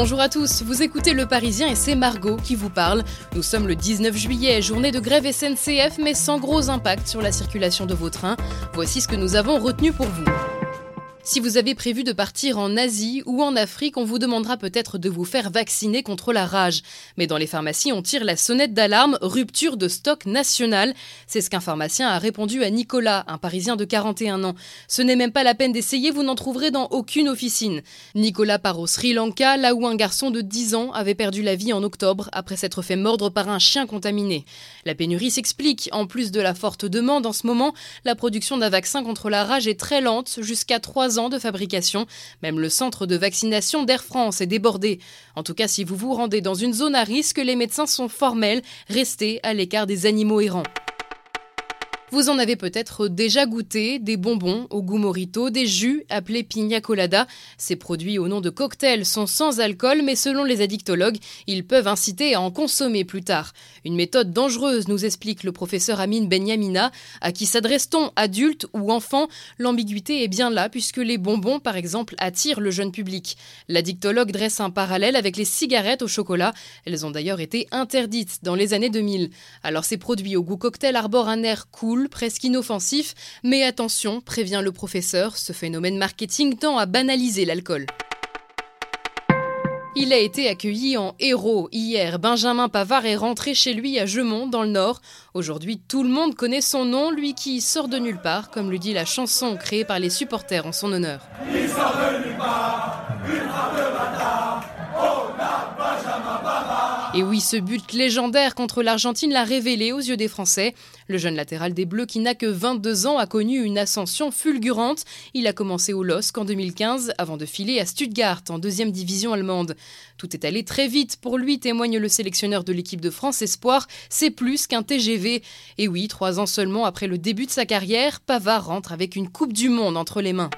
Bonjour à tous, vous écoutez Le Parisien et c'est Margot qui vous parle. Nous sommes le 19 juillet, journée de grève SNCF mais sans gros impact sur la circulation de vos trains. Voici ce que nous avons retenu pour vous. Si vous avez prévu de partir en Asie ou en Afrique, on vous demandera peut-être de vous faire vacciner contre la rage. Mais dans les pharmacies, on tire la sonnette d'alarme, rupture de stock national. C'est ce qu'un pharmacien a répondu à Nicolas, un Parisien de 41 ans. Ce n'est même pas la peine d'essayer, vous n'en trouverez dans aucune officine. Nicolas part au Sri Lanka, là où un garçon de 10 ans avait perdu la vie en octobre après s'être fait mordre par un chien contaminé. La pénurie s'explique. En plus de la forte demande en ce moment, la production d'un vaccin contre la rage est très lente, jusqu'à 3 ans de fabrication. Même le centre de vaccination d'Air France est débordé. En tout cas, si vous vous rendez dans une zone à risque, les médecins sont formels. Restez à l'écart des animaux errants. Vous en avez peut-être déjà goûté des bonbons au goût morito, des jus appelés pina colada. Ces produits au nom de cocktails sont sans alcool, mais selon les addictologues, ils peuvent inciter à en consommer plus tard. Une méthode dangereuse, nous explique le professeur Amine Benyamina. À qui s'adresse-t-on, adultes ou enfants L'ambiguïté est bien là, puisque les bonbons, par exemple, attirent le jeune public. L'addictologue dresse un parallèle avec les cigarettes au chocolat. Elles ont d'ailleurs été interdites dans les années 2000. Alors ces produits au goût cocktail arborent un air cool presque inoffensif, mais attention, prévient le professeur, ce phénomène marketing tend à banaliser l'alcool. Il a été accueilli en héros hier. Benjamin Pavard est rentré chez lui à Gemont, dans le Nord. Aujourd'hui, tout le monde connaît son nom, lui qui sort de nulle part, comme le dit la chanson créée par les supporters en son honneur nulle part, Et oui, ce but légendaire contre l'Argentine l'a révélé aux yeux des Français. Le jeune latéral des Bleus, qui n'a que 22 ans, a connu une ascension fulgurante. Il a commencé au LOSC en 2015 avant de filer à Stuttgart en deuxième division allemande. Tout est allé très vite pour lui, témoigne le sélectionneur de l'équipe de France Espoir. C'est plus qu'un TGV. Et oui, trois ans seulement après le début de sa carrière, Pavard rentre avec une Coupe du Monde entre les mains.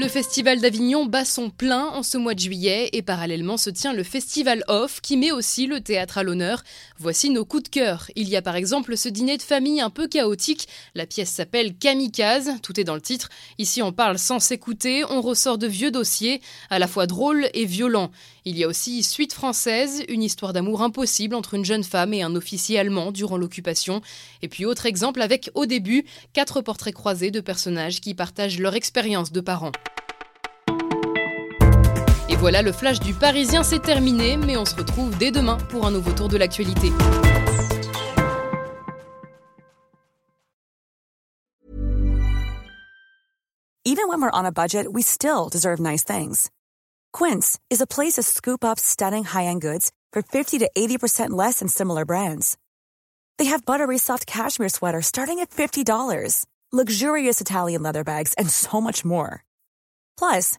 Le Festival d'Avignon bat son plein en ce mois de juillet et parallèlement se tient le Festival Off qui met aussi le théâtre à l'honneur. Voici nos coups de cœur. Il y a par exemple ce dîner de famille un peu chaotique. La pièce s'appelle Kamikaze, tout est dans le titre. Ici on parle sans s'écouter, on ressort de vieux dossiers, à la fois drôles et violents. Il y a aussi Suite française, une histoire d'amour impossible entre une jeune femme et un officier allemand durant l'occupation. Et puis autre exemple avec au début quatre portraits croisés de personnages qui partagent leur expérience de parents. Voilà, le flash du Parisien s'est terminé, mais on se retrouve dès demain pour un nouveau tour de l'actualité. Even when we're on a budget, we still deserve nice things. Quince is a place to scoop up stunning high-end goods for 50 to 80% less than similar brands. They have buttery soft cashmere sweaters starting at $50, luxurious Italian leather bags, and so much more. Plus,